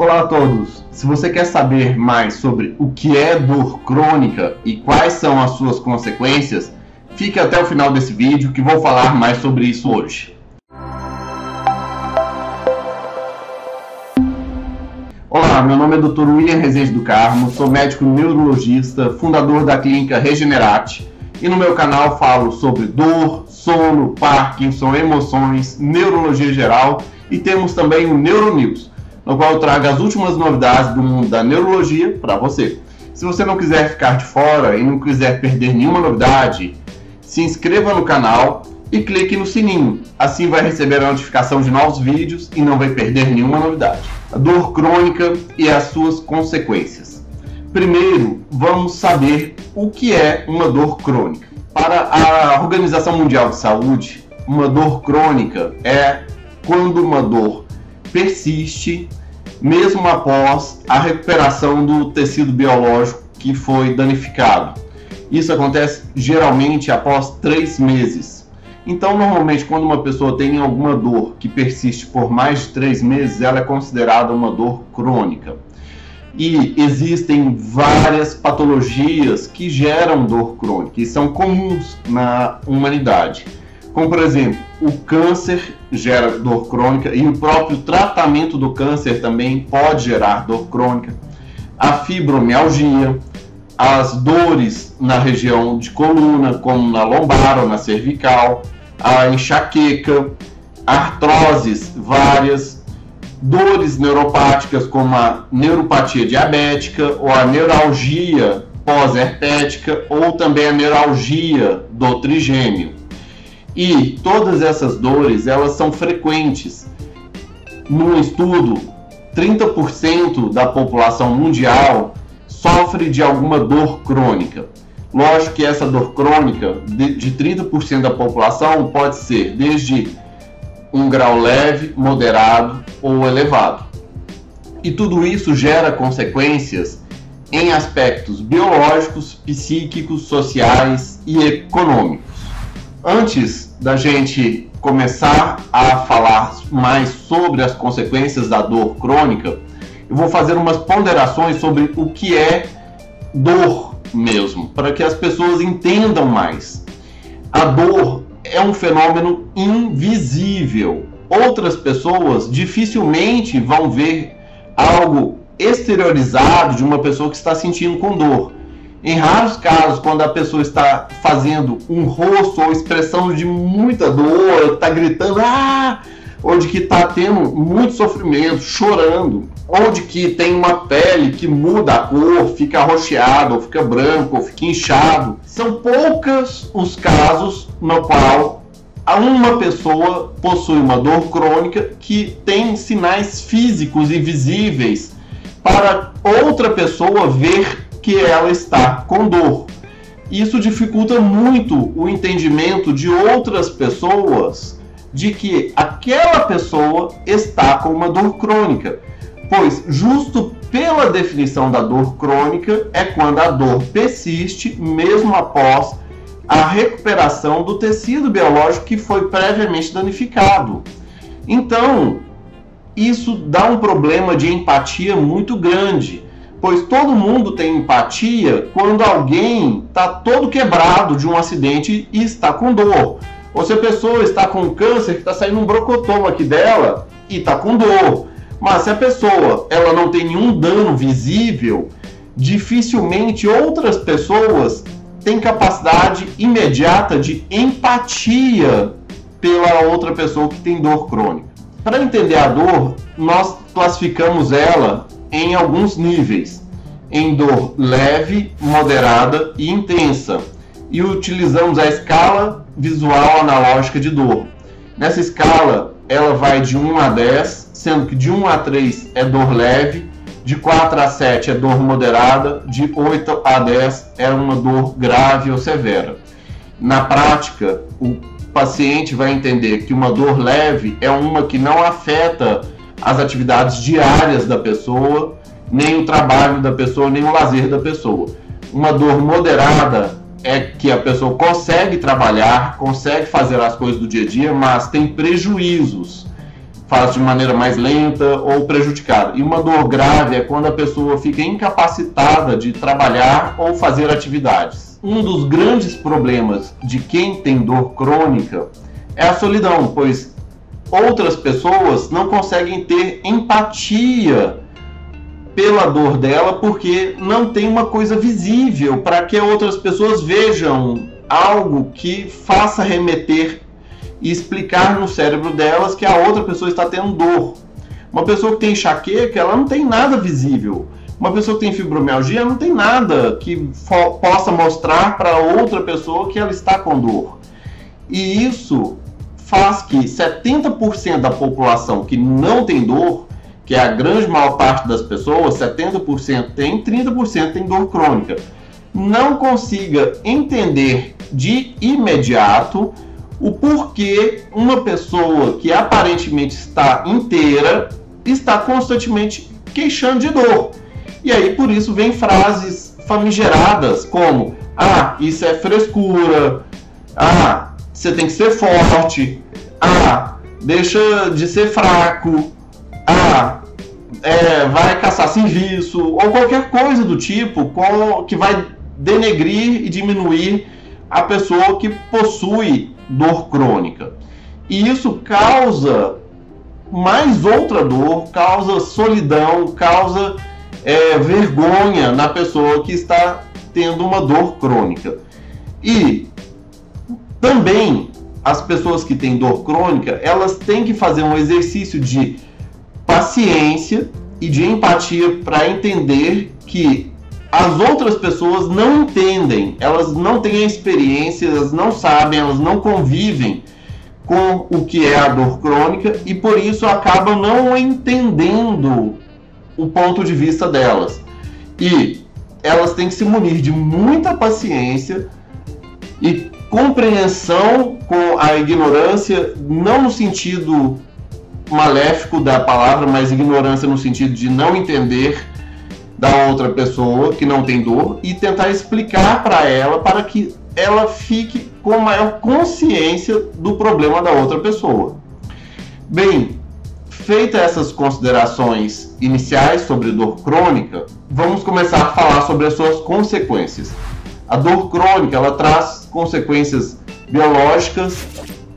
Olá a todos! Se você quer saber mais sobre o que é dor crônica e quais são as suas consequências, fique até o final desse vídeo que vou falar mais sobre isso hoje. Olá, meu nome é Dr. William Rezende do Carmo, sou médico neurologista, fundador da clínica Regenerate e no meu canal falo sobre dor, sono, Parkinson, emoções, neurologia geral e temos também o Neuronews no qual eu trago as últimas novidades do mundo da neurologia para você. Se você não quiser ficar de fora e não quiser perder nenhuma novidade, se inscreva no canal e clique no sininho. Assim vai receber a notificação de novos vídeos e não vai perder nenhuma novidade. A dor crônica e as suas consequências. Primeiro, vamos saber o que é uma dor crônica. Para a Organização Mundial de Saúde, uma dor crônica é quando uma dor persiste mesmo após a recuperação do tecido biológico que foi danificado. Isso acontece geralmente após três meses. Então, normalmente, quando uma pessoa tem alguma dor que persiste por mais de três meses, ela é considerada uma dor crônica. E existem várias patologias que geram dor crônica e são comuns na humanidade como por exemplo, o câncer gera dor crônica e o próprio tratamento do câncer também pode gerar dor crônica. A fibromialgia, as dores na região de coluna, como na lombar ou na cervical, a enxaqueca, artroses várias, dores neuropáticas como a neuropatia diabética ou a neuralgia pós-herpética ou também a neuralgia do trigêmeo. E todas essas dores, elas são frequentes. Num estudo, 30% da população mundial sofre de alguma dor crônica. Lógico que essa dor crônica de, de 30% da população pode ser desde um grau leve, moderado ou elevado. E tudo isso gera consequências em aspectos biológicos, psíquicos, sociais e econômicos. Antes da gente começar a falar mais sobre as consequências da dor crônica, eu vou fazer umas ponderações sobre o que é dor mesmo, para que as pessoas entendam mais. A dor é um fenômeno invisível. Outras pessoas dificilmente vão ver algo exteriorizado de uma pessoa que está sentindo com dor. Em raros casos, quando a pessoa está fazendo um rosto ou expressão de muita dor, está gritando, ah! ou de que está tendo muito sofrimento, chorando, ou de que tem uma pele que muda a cor, fica arroxeado, ou fica branco, ou fica inchado. São poucos os casos no qual uma pessoa possui uma dor crônica que tem sinais físicos e visíveis para outra pessoa ver que ela está com dor. Isso dificulta muito o entendimento de outras pessoas de que aquela pessoa está com uma dor crônica, pois justo pela definição da dor crônica é quando a dor persiste mesmo após a recuperação do tecido biológico que foi previamente danificado. Então, isso dá um problema de empatia muito grande pois todo mundo tem empatia quando alguém está todo quebrado de um acidente e está com dor. Ou se a pessoa está com câncer, que está saindo um brocotoma aqui dela e está com dor. Mas se a pessoa ela não tem nenhum dano visível, dificilmente outras pessoas têm capacidade imediata de empatia pela outra pessoa que tem dor crônica. Para entender a dor, nós classificamos ela em alguns níveis, em dor leve, moderada e intensa, e utilizamos a escala visual analógica de dor. Nessa escala, ela vai de 1 a 10, sendo que de 1 a 3 é dor leve, de 4 a 7 é dor moderada, de 8 a 10 é uma dor grave ou severa. Na prática, o paciente vai entender que uma dor leve é uma que não afeta as atividades diárias da pessoa, nem o trabalho da pessoa, nem o lazer da pessoa. Uma dor moderada é que a pessoa consegue trabalhar, consegue fazer as coisas do dia a dia, mas tem prejuízos faz de maneira mais lenta ou prejudicada. E uma dor grave é quando a pessoa fica incapacitada de trabalhar ou fazer atividades. Um dos grandes problemas de quem tem dor crônica é a solidão, pois outras pessoas não conseguem ter empatia pela dor dela porque não tem uma coisa visível para que outras pessoas vejam algo que faça remeter e explicar no cérebro delas que a outra pessoa está tendo dor. Uma pessoa que tem enxaqueca, ela não tem nada visível. Uma pessoa que tem fibromialgia não tem nada que possa mostrar para outra pessoa que ela está com dor. E isso faz que 70% da população que não tem dor, que é a grande maior parte das pessoas, 70% tem, 30% tem dor crônica, não consiga entender de imediato o porquê uma pessoa que aparentemente está inteira está constantemente queixando de dor. E aí por isso vem frases famigeradas como: "Ah, isso é frescura. Ah, você tem que ser forte. Ah, deixa de ser fraco. Ah, é, vai caçar serviço ou qualquer coisa do tipo com, que vai denegrir e diminuir a pessoa que possui dor crônica. E isso causa mais outra dor, causa solidão, causa é, vergonha na pessoa que está tendo uma dor crônica. E também as pessoas que têm dor crônica, elas têm que fazer um exercício de paciência e de empatia para entender que as outras pessoas não entendem, elas não têm a experiência, elas não sabem, elas não convivem com o que é a dor crônica e por isso acabam não entendendo o ponto de vista delas. E elas têm que se munir de muita paciência e compreensão com a ignorância, não no sentido maléfico da palavra, mas ignorância no sentido de não entender da outra pessoa que não tem dor e tentar explicar para ela para que ela fique com maior consciência do problema da outra pessoa. Bem, feitas essas considerações iniciais sobre dor crônica, vamos começar a falar sobre as suas consequências. A dor crônica ela traz consequências biológicas,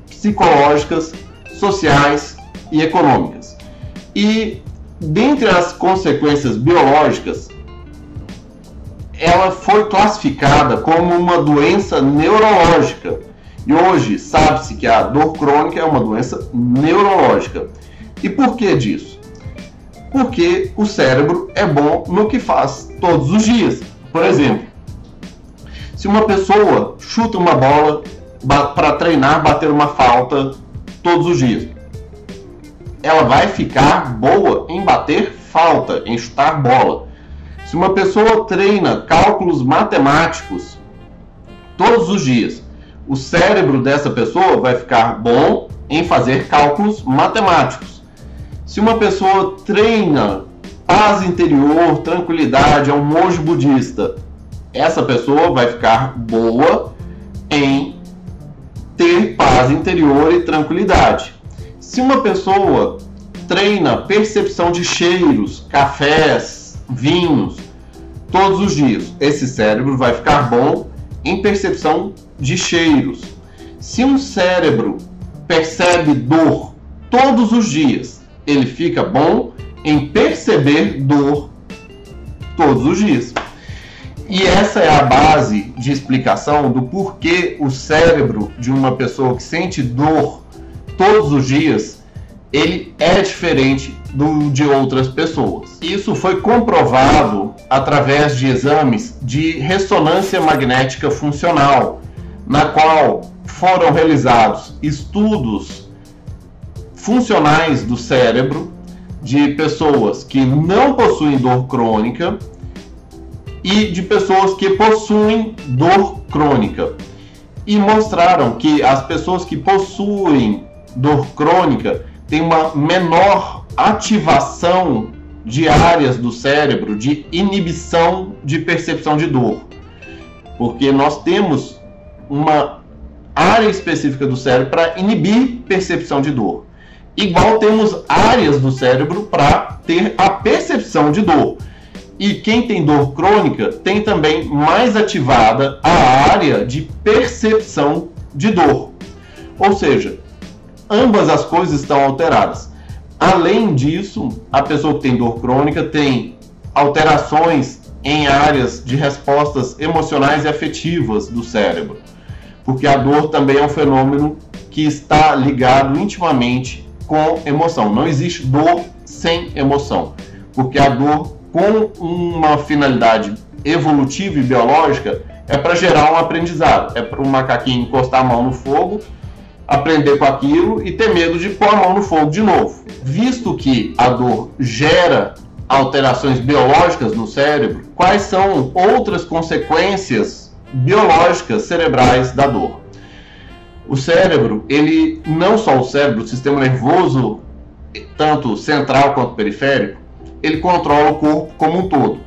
psicológicas, sociais e econômicas. E dentre as consequências biológicas, ela foi classificada como uma doença neurológica. E hoje sabe-se que a dor crônica é uma doença neurológica. E por que disso? Porque o cérebro é bom no que faz todos os dias. Por exemplo, se uma pessoa chuta uma bola para treinar, bater uma falta todos os dias, ela vai ficar boa em bater falta, em chutar bola. Se uma pessoa treina cálculos matemáticos todos os dias, o cérebro dessa pessoa vai ficar bom em fazer cálculos matemáticos. Se uma pessoa treina paz interior, tranquilidade, é um monge budista, essa pessoa vai ficar boa em ter paz interior e tranquilidade. Se uma pessoa treina percepção de cheiros, cafés, vinhos, todos os dias, esse cérebro vai ficar bom em percepção de cheiros. Se um cérebro percebe dor todos os dias, ele fica bom em perceber dor todos os dias. E essa é a base de explicação do porquê o cérebro de uma pessoa que sente dor todos os dias, ele é diferente do de outras pessoas. Isso foi comprovado através de exames de ressonância magnética funcional, na qual foram realizados estudos funcionais do cérebro de pessoas que não possuem dor crônica e de pessoas que possuem dor crônica. E mostraram que as pessoas que possuem dor crônica têm uma menor ativação de áreas do cérebro de inibição de percepção de dor. Porque nós temos uma área específica do cérebro para inibir percepção de dor. igual temos áreas do cérebro para ter a percepção de dor. E quem tem dor crônica tem também mais ativada a área de percepção de dor. Ou seja, ambas as coisas estão alteradas. Além disso, a pessoa que tem dor crônica tem alterações em áreas de respostas emocionais e afetivas do cérebro, porque a dor também é um fenômeno que está ligado intimamente com emoção. Não existe dor sem emoção, porque a dor com uma finalidade evolutiva e biológica é para gerar um aprendizado, é para o macaquinho encostar a mão no fogo, aprender com aquilo e ter medo de pôr a mão no fogo de novo. Visto que a dor gera alterações biológicas no cérebro, quais são outras consequências biológicas cerebrais da dor? O cérebro, ele não só o cérebro, o sistema nervoso, tanto central quanto periférico, ele controla o corpo como um todo.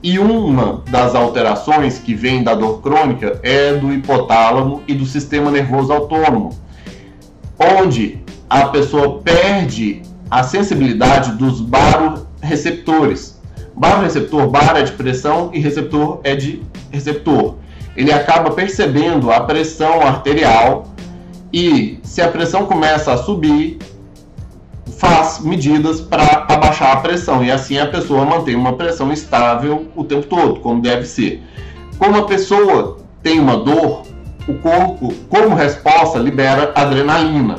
E uma das alterações que vem da dor crônica é do hipotálamo e do sistema nervoso autônomo, onde a pessoa perde a sensibilidade dos baroreceptores. Baroreceptor, bar é de pressão e receptor é de receptor. Ele acaba percebendo a pressão arterial e se a pressão começa a subir, faz medidas para abaixar a pressão e assim a pessoa mantém uma pressão estável o tempo todo, como deve ser. Como a pessoa tem uma dor, o corpo, como resposta, libera adrenalina.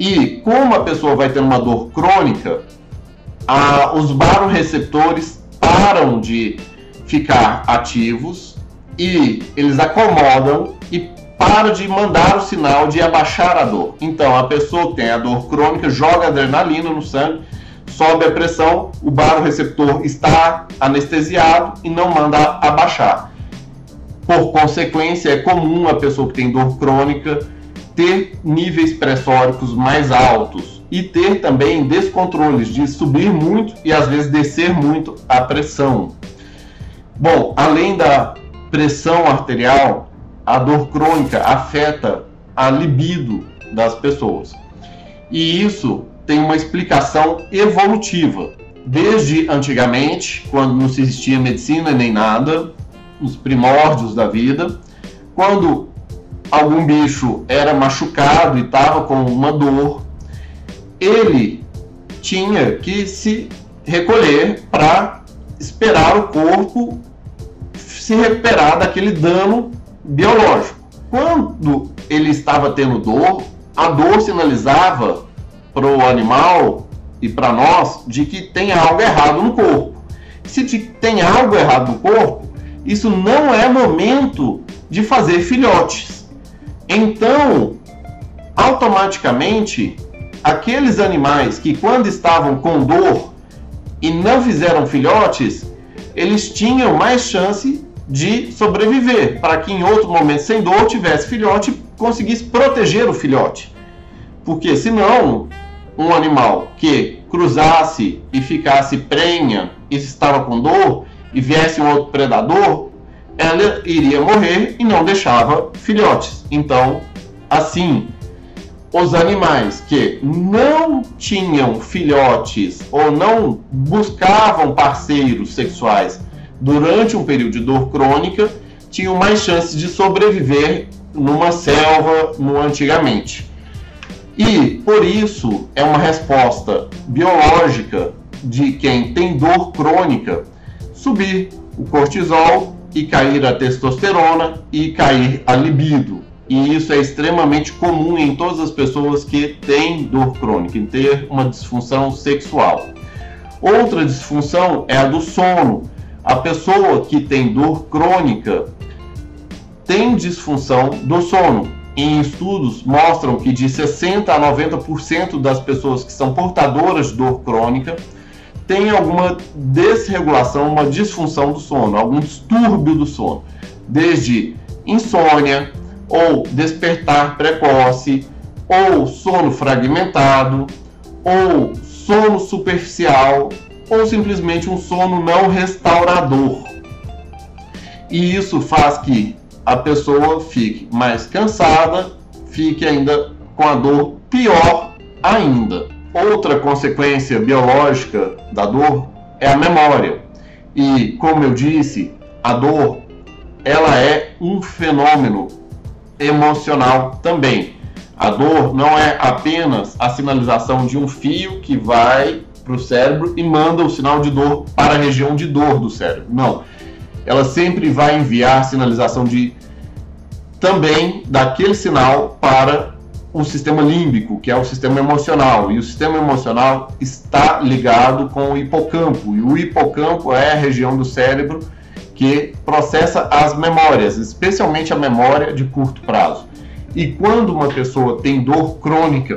E como a pessoa vai ter uma dor crônica, a, os baroreceptores param de ficar ativos e eles acomodam para de mandar o sinal de abaixar a dor. Então, a pessoa que tem a dor crônica joga adrenalina no sangue, sobe a pressão, o baroreceptor está anestesiado e não manda abaixar. Por consequência, é comum a pessoa que tem dor crônica ter níveis pressóricos mais altos e ter também descontroles de subir muito e às vezes descer muito a pressão. Bom, além da pressão arterial, a dor crônica afeta a libido das pessoas. E isso tem uma explicação evolutiva. Desde antigamente, quando não se existia medicina nem nada, os primórdios da vida, quando algum bicho era machucado e estava com uma dor, ele tinha que se recolher para esperar o corpo se recuperar daquele dano biológico. Quando ele estava tendo dor, a dor sinalizava para o animal e para nós de que tem algo errado no corpo. Se tem algo errado no corpo, isso não é momento de fazer filhotes. Então, automaticamente, aqueles animais que quando estavam com dor e não fizeram filhotes, eles tinham mais chance de sobreviver, para que em outro momento sem dor tivesse filhote e conseguisse proteger o filhote. Porque senão, um animal que cruzasse e ficasse prenha e estava com dor e viesse um outro predador, ela iria morrer e não deixava filhotes. Então, assim, os animais que não tinham filhotes ou não buscavam parceiros sexuais durante um período de dor crônica, tinham mais chances de sobreviver numa selva no antigamente. E por isso é uma resposta biológica de quem tem dor crônica subir o cortisol e cair a testosterona e cair a libido. E isso é extremamente comum em todas as pessoas que têm dor crônica, em ter uma disfunção sexual. Outra disfunção é a do sono, a pessoa que tem dor crônica tem disfunção do sono. Em estudos mostram que de 60 a 90% das pessoas que são portadoras de dor crônica têm alguma desregulação, uma disfunção do sono, algum distúrbio do sono, desde insônia ou despertar precoce, ou sono fragmentado, ou sono superficial, ou simplesmente um sono não restaurador. E isso faz que a pessoa fique mais cansada, fique ainda com a dor pior ainda. Outra consequência biológica da dor é a memória. E, como eu disse, a dor ela é um fenômeno emocional também. A dor não é apenas a sinalização de um fio que vai para o cérebro e manda o sinal de dor para a região de dor do cérebro. Não. Ela sempre vai enviar sinalização de também daquele sinal para o sistema límbico, que é o sistema emocional. E o sistema emocional está ligado com o hipocampo. E o hipocampo é a região do cérebro que processa as memórias, especialmente a memória de curto prazo. E quando uma pessoa tem dor crônica,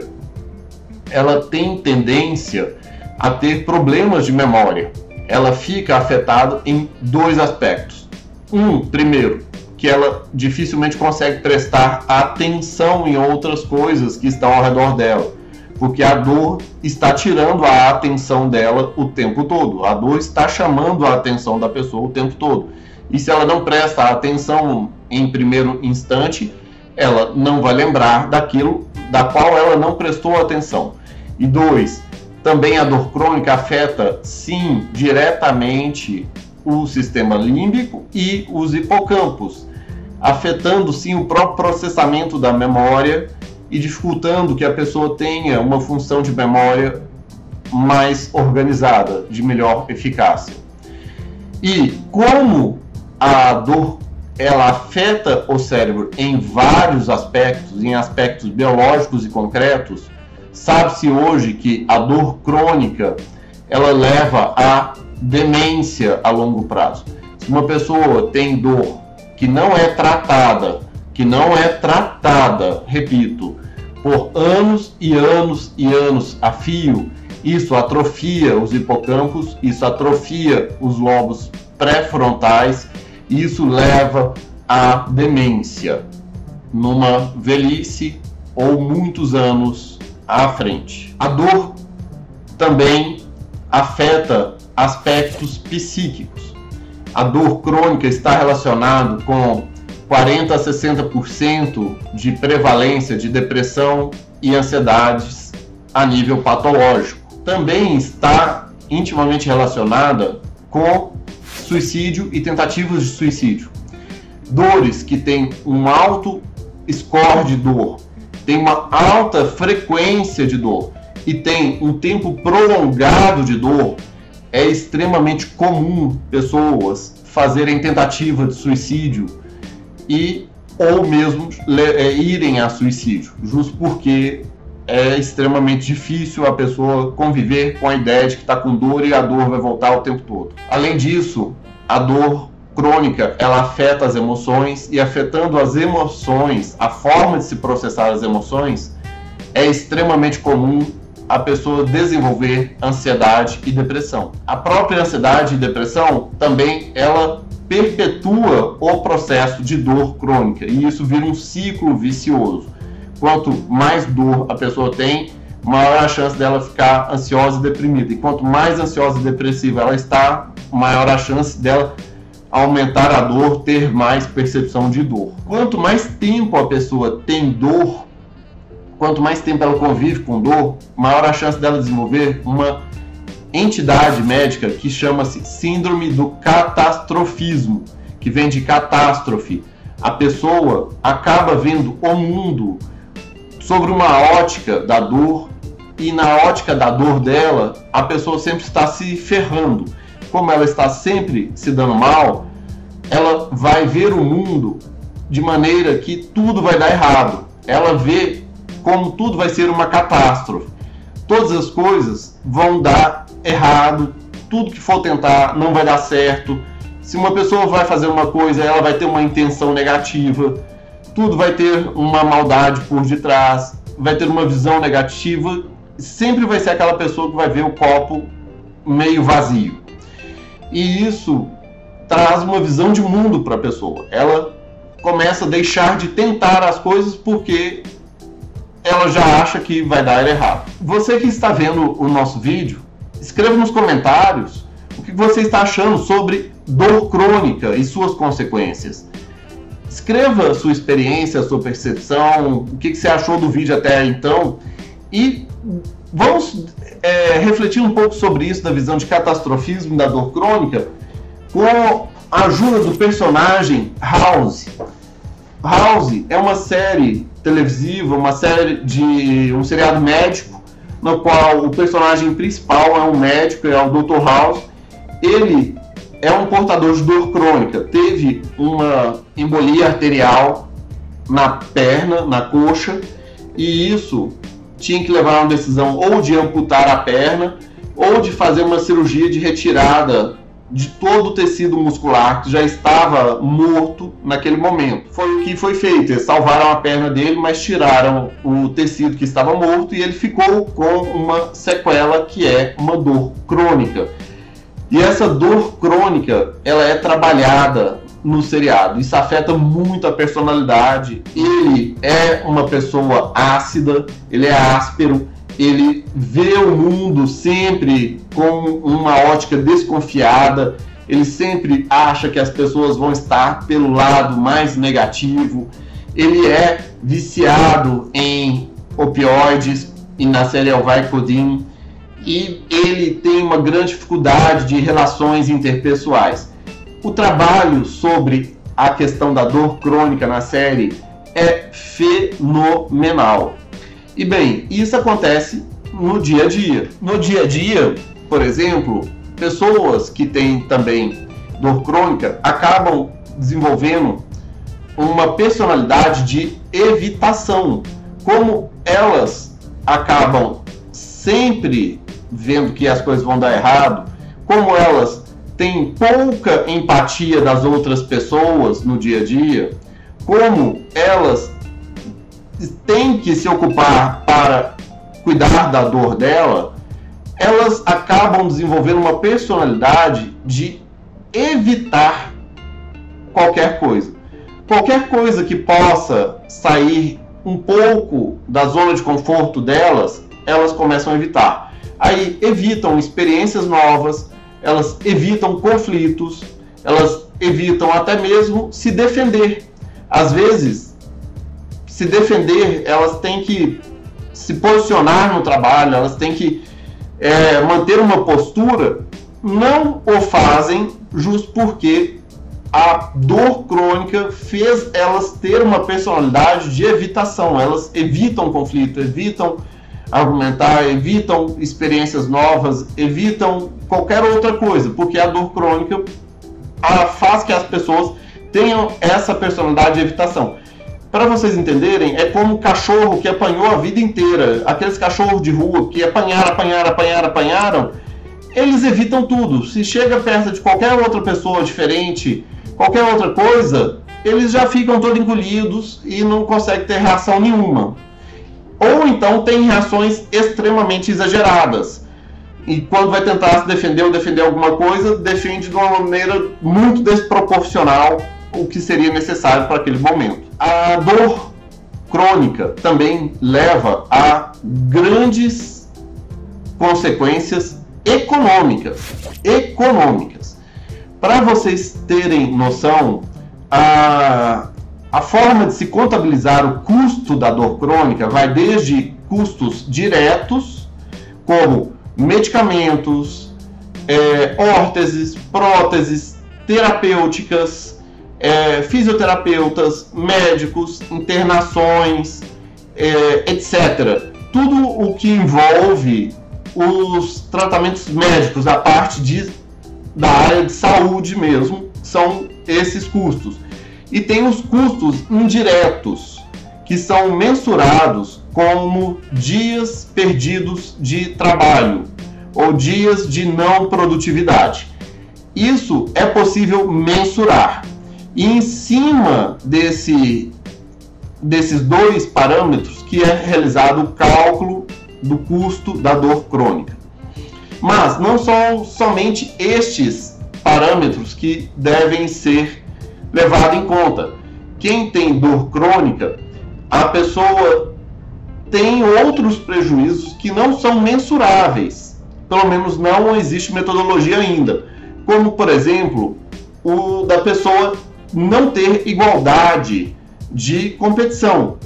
ela tem tendência a ter problemas de memória. Ela fica afetada em dois aspectos. Um, primeiro, que ela dificilmente consegue prestar atenção em outras coisas que estão ao redor dela, porque a dor está tirando a atenção dela o tempo todo. A dor está chamando a atenção da pessoa o tempo todo. E se ela não presta atenção em primeiro instante, ela não vai lembrar daquilo da qual ela não prestou atenção. E dois, também a dor crônica afeta, sim, diretamente o sistema límbico e os hipocampos, afetando sim o próprio processamento da memória e dificultando que a pessoa tenha uma função de memória mais organizada, de melhor eficácia. E como a dor ela afeta o cérebro em vários aspectos, em aspectos biológicos e concretos. Sabe-se hoje que a dor crônica ela leva à demência a longo prazo. Se uma pessoa tem dor que não é tratada, que não é tratada, repito, por anos e anos e anos a fio, isso atrofia os hipocampos, isso atrofia os lobos pré-frontais isso leva à demência numa velhice ou muitos anos à frente. A dor também afeta aspectos psíquicos. A dor crônica está relacionada com 40 a 60% de prevalência de depressão e ansiedades a nível patológico. Também está intimamente relacionada com suicídio e tentativas de suicídio. Dores que têm um alto score de dor, tem uma alta frequência de dor e tem um tempo prolongado de dor, é extremamente comum pessoas fazerem tentativa de suicídio e ou mesmo é, irem a suicídio, justo porque é extremamente difícil a pessoa conviver com a ideia de que está com dor e a dor vai voltar o tempo todo. Além disso, a dor crônica ela afeta as emoções e afetando as emoções, a forma de se processar as emoções, é extremamente comum a pessoa desenvolver ansiedade e depressão. A própria ansiedade e depressão também ela perpetua o processo de dor crônica e isso vira um ciclo vicioso. Quanto mais dor a pessoa tem, maior a chance dela ficar ansiosa e deprimida. E quanto mais ansiosa e depressiva ela está, maior a chance dela aumentar a dor, ter mais percepção de dor. Quanto mais tempo a pessoa tem dor, quanto mais tempo ela convive com dor, maior a chance dela desenvolver uma entidade médica que chama-se síndrome do catastrofismo, que vem de catástrofe. A pessoa acaba vendo o mundo sobre uma ótica da dor e na ótica da dor dela, a pessoa sempre está se ferrando como ela está sempre se dando mal, ela vai ver o mundo de maneira que tudo vai dar errado. Ela vê como tudo vai ser uma catástrofe. Todas as coisas vão dar errado, tudo que for tentar não vai dar certo. Se uma pessoa vai fazer uma coisa, ela vai ter uma intenção negativa, tudo vai ter uma maldade por detrás, vai ter uma visão negativa, sempre vai ser aquela pessoa que vai ver o copo meio vazio. E isso traz uma visão de mundo para a pessoa. Ela começa a deixar de tentar as coisas porque ela já acha que vai dar errado. Você que está vendo o nosso vídeo, escreva nos comentários o que você está achando sobre dor crônica e suas consequências. Escreva sua experiência, sua percepção, o que você achou do vídeo até então e vamos é, refletir um pouco sobre isso, da visão de catastrofismo da dor crônica, com a ajuda do personagem House. House é uma série televisiva, uma série de um seriado médico, no qual o personagem principal é um médico, é o Dr. House. Ele é um portador de dor crônica, teve uma embolia arterial na perna, na coxa, e isso tinha que levar uma decisão ou de amputar a perna ou de fazer uma cirurgia de retirada de todo o tecido muscular que já estava morto naquele momento. Foi o que foi feito. Eles salvaram a perna dele, mas tiraram o tecido que estava morto e ele ficou com uma sequela que é uma dor crônica. E essa dor crônica, ela é trabalhada no seriado. Isso afeta muito a personalidade. Ele é uma pessoa ácida, ele é áspero, ele vê o mundo sempre com uma ótica desconfiada, ele sempre acha que as pessoas vão estar pelo lado mais negativo, ele é viciado em opioides e na série é Elvai e ele tem uma grande dificuldade de relações interpessoais. O trabalho sobre a questão da dor crônica na série é fenomenal. E bem, isso acontece no dia a dia. No dia a dia, por exemplo, pessoas que têm também dor crônica acabam desenvolvendo uma personalidade de evitação. Como elas acabam sempre vendo que as coisas vão dar errado, como elas têm pouca empatia das outras pessoas no dia a dia, como elas têm que se ocupar para cuidar da dor dela, elas acabam desenvolvendo uma personalidade de evitar qualquer coisa. Qualquer coisa que possa sair um pouco da zona de conforto delas, elas começam a evitar. Aí evitam experiências novas, elas evitam conflitos, elas evitam até mesmo se defender. Às vezes, se defender, elas têm que se posicionar no trabalho, elas têm que é, manter uma postura, não o fazem justo porque a dor crônica fez elas ter uma personalidade de evitação. Elas evitam conflito, evitam argumentar, evitam experiências novas, evitam qualquer outra coisa, porque a dor crônica faz que as pessoas tenham essa personalidade de evitação. Para vocês entenderem, é como um cachorro que apanhou a vida inteira. Aqueles cachorros de rua que apanharam, apanharam, apanharam, apanharam, eles evitam tudo. Se chega perto de qualquer outra pessoa diferente, qualquer outra coisa, eles já ficam todos engolidos e não conseguem ter reação nenhuma. Ou então tem reações extremamente exageradas. E quando vai tentar se defender ou defender alguma coisa, defende de uma maneira muito desproporcional o que seria necessário para aquele momento. A dor crônica também leva a grandes consequências econômicas. Econômicas. Para vocês terem noção, a, a forma de se contabilizar o custo da dor crônica vai desde custos diretos, como medicamentos, é, órteses, próteses, terapêuticas, é, fisioterapeutas, médicos, internações, é, etc. Tudo o que envolve os tratamentos médicos, a parte de, da área de saúde mesmo, são esses custos. E tem os custos indiretos, que são mensurados como dias perdidos de trabalho ou dias de não produtividade. Isso é possível mensurar. E em cima desse, desses dois parâmetros que é realizado o cálculo do custo da dor crônica. Mas não são somente estes parâmetros que devem ser levados em conta. Quem tem dor crônica, a pessoa tem outros prejuízos que não são mensuráveis. Pelo menos não existe metodologia ainda. Como, por exemplo, o da pessoa não ter igualdade de competição.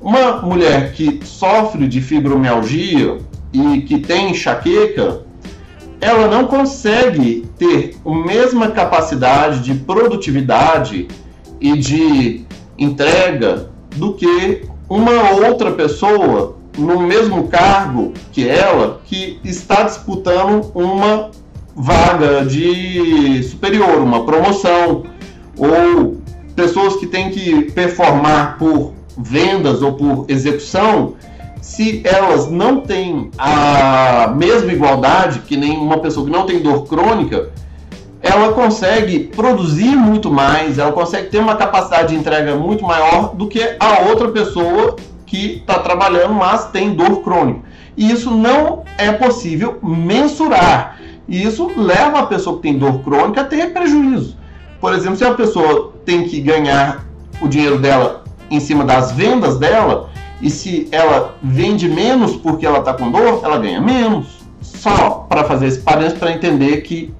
Uma mulher que sofre de fibromialgia e que tem enxaqueca, ela não consegue ter a mesma capacidade de produtividade e de entrega do que uma outra pessoa no mesmo cargo que ela que está disputando uma vaga de superior, uma promoção ou pessoas que têm que performar por vendas ou por execução, se elas não têm a mesma igualdade que nem uma pessoa que não tem dor crônica, ela consegue produzir muito mais, ela consegue ter uma capacidade de entrega muito maior do que a outra pessoa que está trabalhando, mas tem dor crônica. E isso não é possível mensurar. E isso leva a pessoa que tem dor crônica a ter prejuízo. Por exemplo, se a pessoa tem que ganhar o dinheiro dela em cima das vendas dela, e se ela vende menos porque ela está com dor, ela ganha menos. Só para fazer esse parênteses para entender que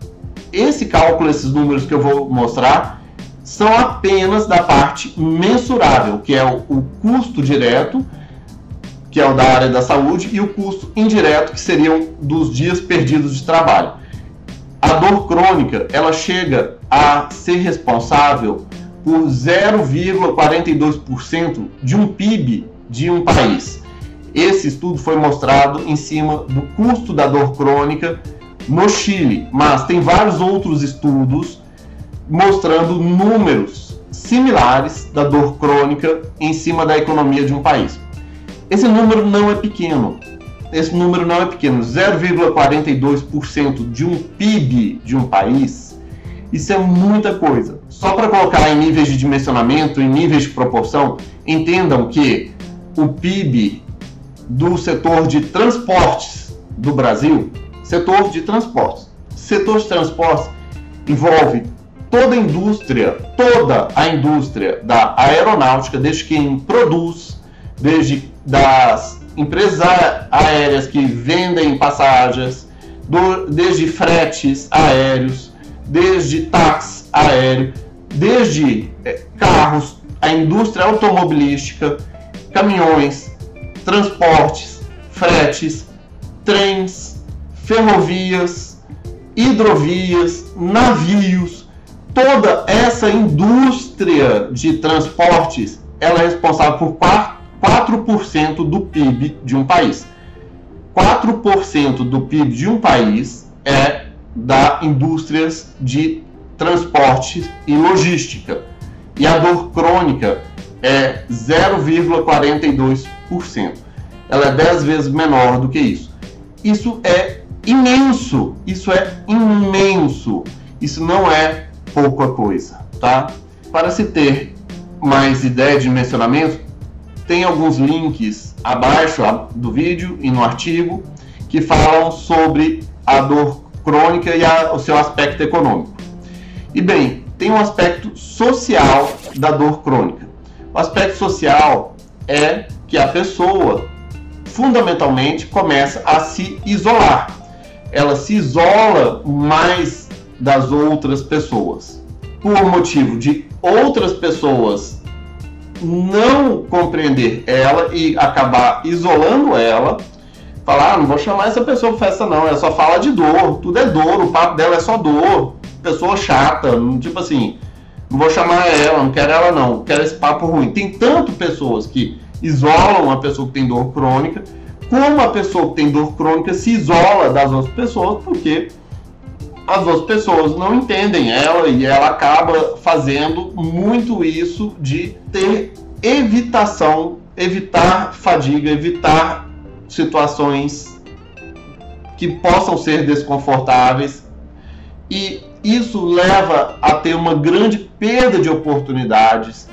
esse cálculo, esses números que eu vou mostrar, são apenas da parte mensurável, que é o, o custo direto, que é o da área da saúde, e o custo indireto, que seriam dos dias perdidos de trabalho. A dor crônica, ela chega a ser responsável por 0,42% de um PIB de um país. Esse estudo foi mostrado em cima do custo da dor crônica no Chile, mas tem vários outros estudos mostrando números similares da dor crônica em cima da economia de um país. Esse número não é pequeno. Esse número não é pequeno. 0,42% de um PIB de um país isso é muita coisa. Só para colocar em níveis de dimensionamento, em níveis de proporção, entendam que o PIB do setor de transportes do Brasil, setor de transportes, setor de transportes envolve toda a indústria, toda a indústria da aeronáutica, desde quem produz, desde das empresas aéreas que vendem passagens, do, desde fretes aéreos, desde táxi aéreo, desde é, carros, a indústria automobilística, caminhões, transportes, fretes, trens, ferrovias, hidrovias, navios, toda essa indústria de transportes, ela é responsável por 4% do PIB de um país. 4% do PIB de um país é da indústrias de transporte e logística. E a dor crônica é 0,42%. Ela é 10 vezes menor do que isso. Isso é imenso, isso é imenso. Isso não é pouca coisa, tá? Para se ter mais ideia de dimensionamento, tem alguns links abaixo do vídeo e no artigo que falam sobre a dor crônica e a, o seu aspecto econômico. E bem, tem um aspecto social da dor crônica. O aspecto social é que a pessoa fundamentalmente começa a se isolar. Ela se isola mais das outras pessoas. Por motivo de outras pessoas não compreender ela e acabar isolando ela, falar, ah, não vou chamar essa pessoa pra festa não, ela só fala de dor, tudo é dor, o papo dela é só dor, pessoa chata, tipo assim, não vou chamar ela, não quero ela não, quero esse papo ruim. Tem tanto pessoas que isolam a pessoa que tem dor crônica, como a pessoa que tem dor crônica se isola das outras pessoas, porque as outras pessoas não entendem ela e ela acaba fazendo muito isso de ter evitação, evitar fadiga, evitar situações que possam ser desconfortáveis. E isso leva a ter uma grande perda de oportunidades,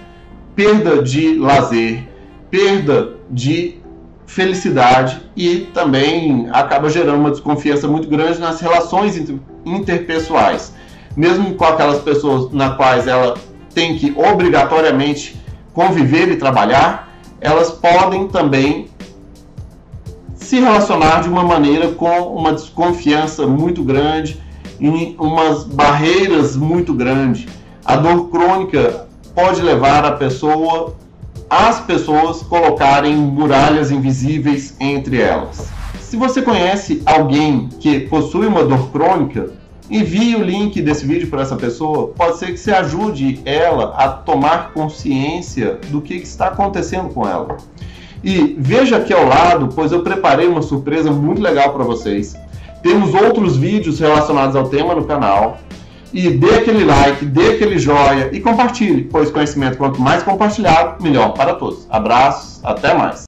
perda de lazer, perda de felicidade e também acaba gerando uma desconfiança muito grande nas relações interpessoais. Mesmo com aquelas pessoas na quais ela tem que obrigatoriamente conviver e trabalhar, elas podem também se relacionar de uma maneira com uma desconfiança muito grande e umas barreiras muito grandes. A dor crônica pode levar a pessoa as pessoas colocarem muralhas invisíveis entre elas. Se você conhece alguém que possui uma dor crônica, envie o link desse vídeo para essa pessoa. Pode ser que você ajude ela a tomar consciência do que, está acontecendo com ela. E veja aqui ao lado, pois eu preparei uma surpresa muito legal para vocês. Temos outros vídeos relacionados ao tema no canal. E dê aquele like, dê aquele joia e compartilhe, pois conhecimento quanto mais compartilhado, melhor para todos. Abraços, até mais.